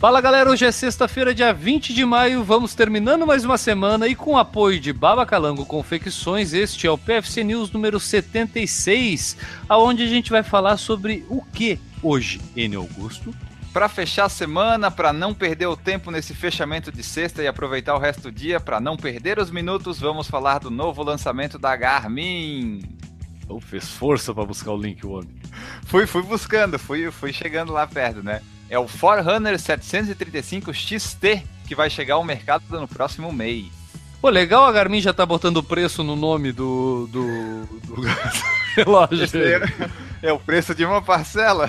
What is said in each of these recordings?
Fala galera, hoje é sexta-feira, dia 20 de maio, vamos terminando mais uma semana e com o apoio de Baba Calango Confecções, este é o PFC News número 76, aonde a gente vai falar sobre o que hoje, N. Augusto? Para fechar a semana, para não perder o tempo nesse fechamento de sexta e aproveitar o resto do dia, para não perder os minutos, vamos falar do novo lançamento da Garmin. Oh, fez força para buscar o link, o homem. Fui, fui buscando, fui, fui chegando lá perto, né? É o Forerunner 735 XT, que vai chegar ao mercado no próximo mês. Pô, legal a Garmin já tá botando o preço no nome do, do, do relógio. É, é o preço de uma parcela.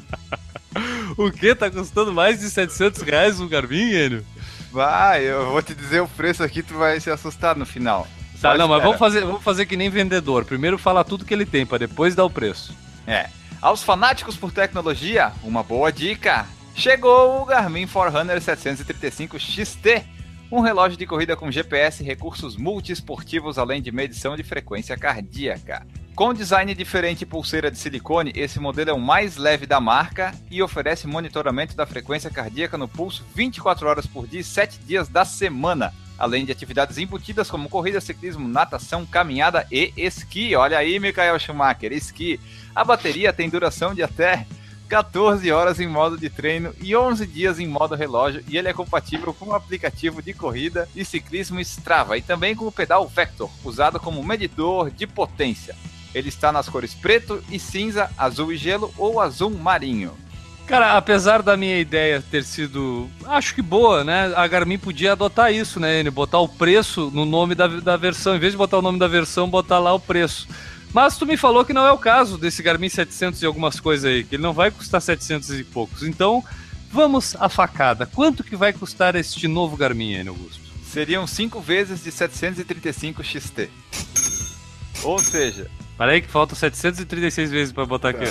o que? Tá custando mais de 700 reais o Garmin, Enio? Vai, eu vou te dizer o preço aqui, tu vai se assustar no final. Tá, Só não, espera. mas vamos fazer, vamos fazer que nem vendedor. Primeiro fala tudo que ele tem, para depois dar o preço. É. Aos fanáticos por tecnologia, uma boa dica! Chegou o Garmin Forerunner 735 XT, um relógio de corrida com GPS e recursos multiesportivos além de medição de frequência cardíaca. Com design diferente e pulseira de silicone, esse modelo é o mais leve da marca e oferece monitoramento da frequência cardíaca no pulso 24 horas por dia e 7 dias da semana, além de atividades embutidas como corrida, ciclismo, natação, caminhada e esqui. Olha aí, Michael Schumacher, esqui. A bateria tem duração de até 14 horas em modo de treino e 11 dias em modo relógio, e ele é compatível com o aplicativo de corrida e ciclismo Strava e também com o pedal Vector, usado como medidor de potência. Ele está nas cores preto e cinza, azul e gelo ou azul marinho. Cara, apesar da minha ideia ter sido, acho que boa, né? A Garmin podia adotar isso, né? Botar o preço no nome da, da versão, em vez de botar o nome da versão, botar lá o preço. Mas tu me falou que não é o caso desse Garmin 700 e algumas coisas aí, que ele não vai custar 700 e poucos. Então, vamos à facada. Quanto que vai custar este novo Garmin, Enio Augusto? Seriam 5 vezes de 735 XT. Ou seja... Peraí que faltam 736 vezes para botar aqui.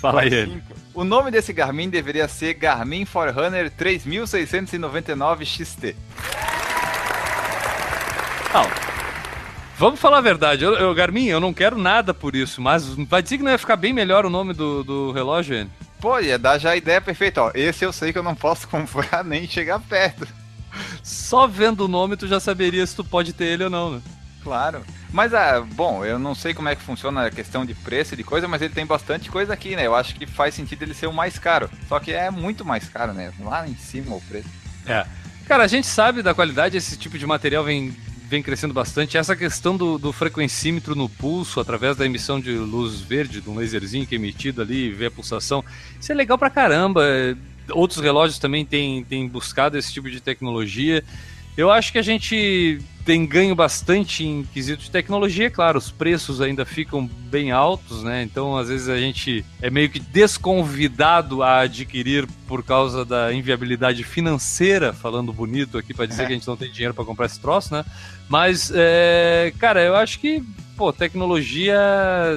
Fala aí. O nome desse Garmin deveria ser Garmin Forerunner 3699 XT. Não, Vamos falar a verdade, eu, eu, Garmin, eu não quero nada por isso, mas vai dizer que não ia ficar bem melhor o nome do, do relógio, hein? Pô, ia dar já a ideia perfeita, ó. Esse eu sei que eu não posso comprar nem chegar perto. Só vendo o nome tu já saberia se tu pode ter ele ou não, né? Claro. Mas, ah, bom, eu não sei como é que funciona a questão de preço e de coisa, mas ele tem bastante coisa aqui, né? Eu acho que faz sentido ele ser o mais caro. Só que é muito mais caro, né? Lá em cima o preço. É. Cara, a gente sabe da qualidade, esse tipo de material vem vem crescendo bastante. Essa questão do, do frequencímetro no pulso, através da emissão de luz verde, de um laserzinho que é emitido ali, vê a pulsação, isso é legal pra caramba. Outros relógios também têm, têm buscado esse tipo de tecnologia. Eu acho que a gente tem ganho bastante em quesito de tecnologia, claro, os preços ainda ficam bem altos, né? Então, às vezes a gente é meio que desconvidado a adquirir por causa da inviabilidade financeira, falando bonito aqui para dizer é. que a gente não tem dinheiro para comprar esse troço, né? Mas, é, cara, eu acho que, pô, tecnologia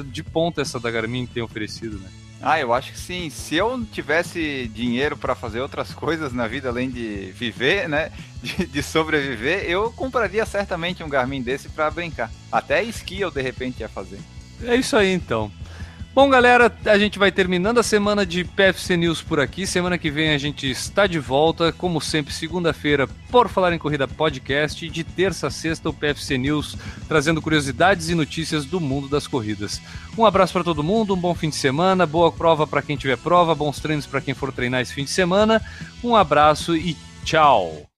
de ponta essa da Garmin tem oferecido, né? Ah, eu acho que sim. Se eu tivesse dinheiro para fazer outras coisas na vida além de viver, né? De, de, sobreviver, eu compraria certamente um Garmin desse para brincar. Até esqui eu de repente ia fazer. É isso aí então. Bom, galera, a gente vai terminando a semana de PFC News por aqui. Semana que vem a gente está de volta, como sempre, segunda-feira, por falar em corrida podcast, e de terça a sexta o PFC News trazendo curiosidades e notícias do mundo das corridas. Um abraço para todo mundo, um bom fim de semana, boa prova para quem tiver prova, bons treinos para quem for treinar esse fim de semana. Um abraço e tchau.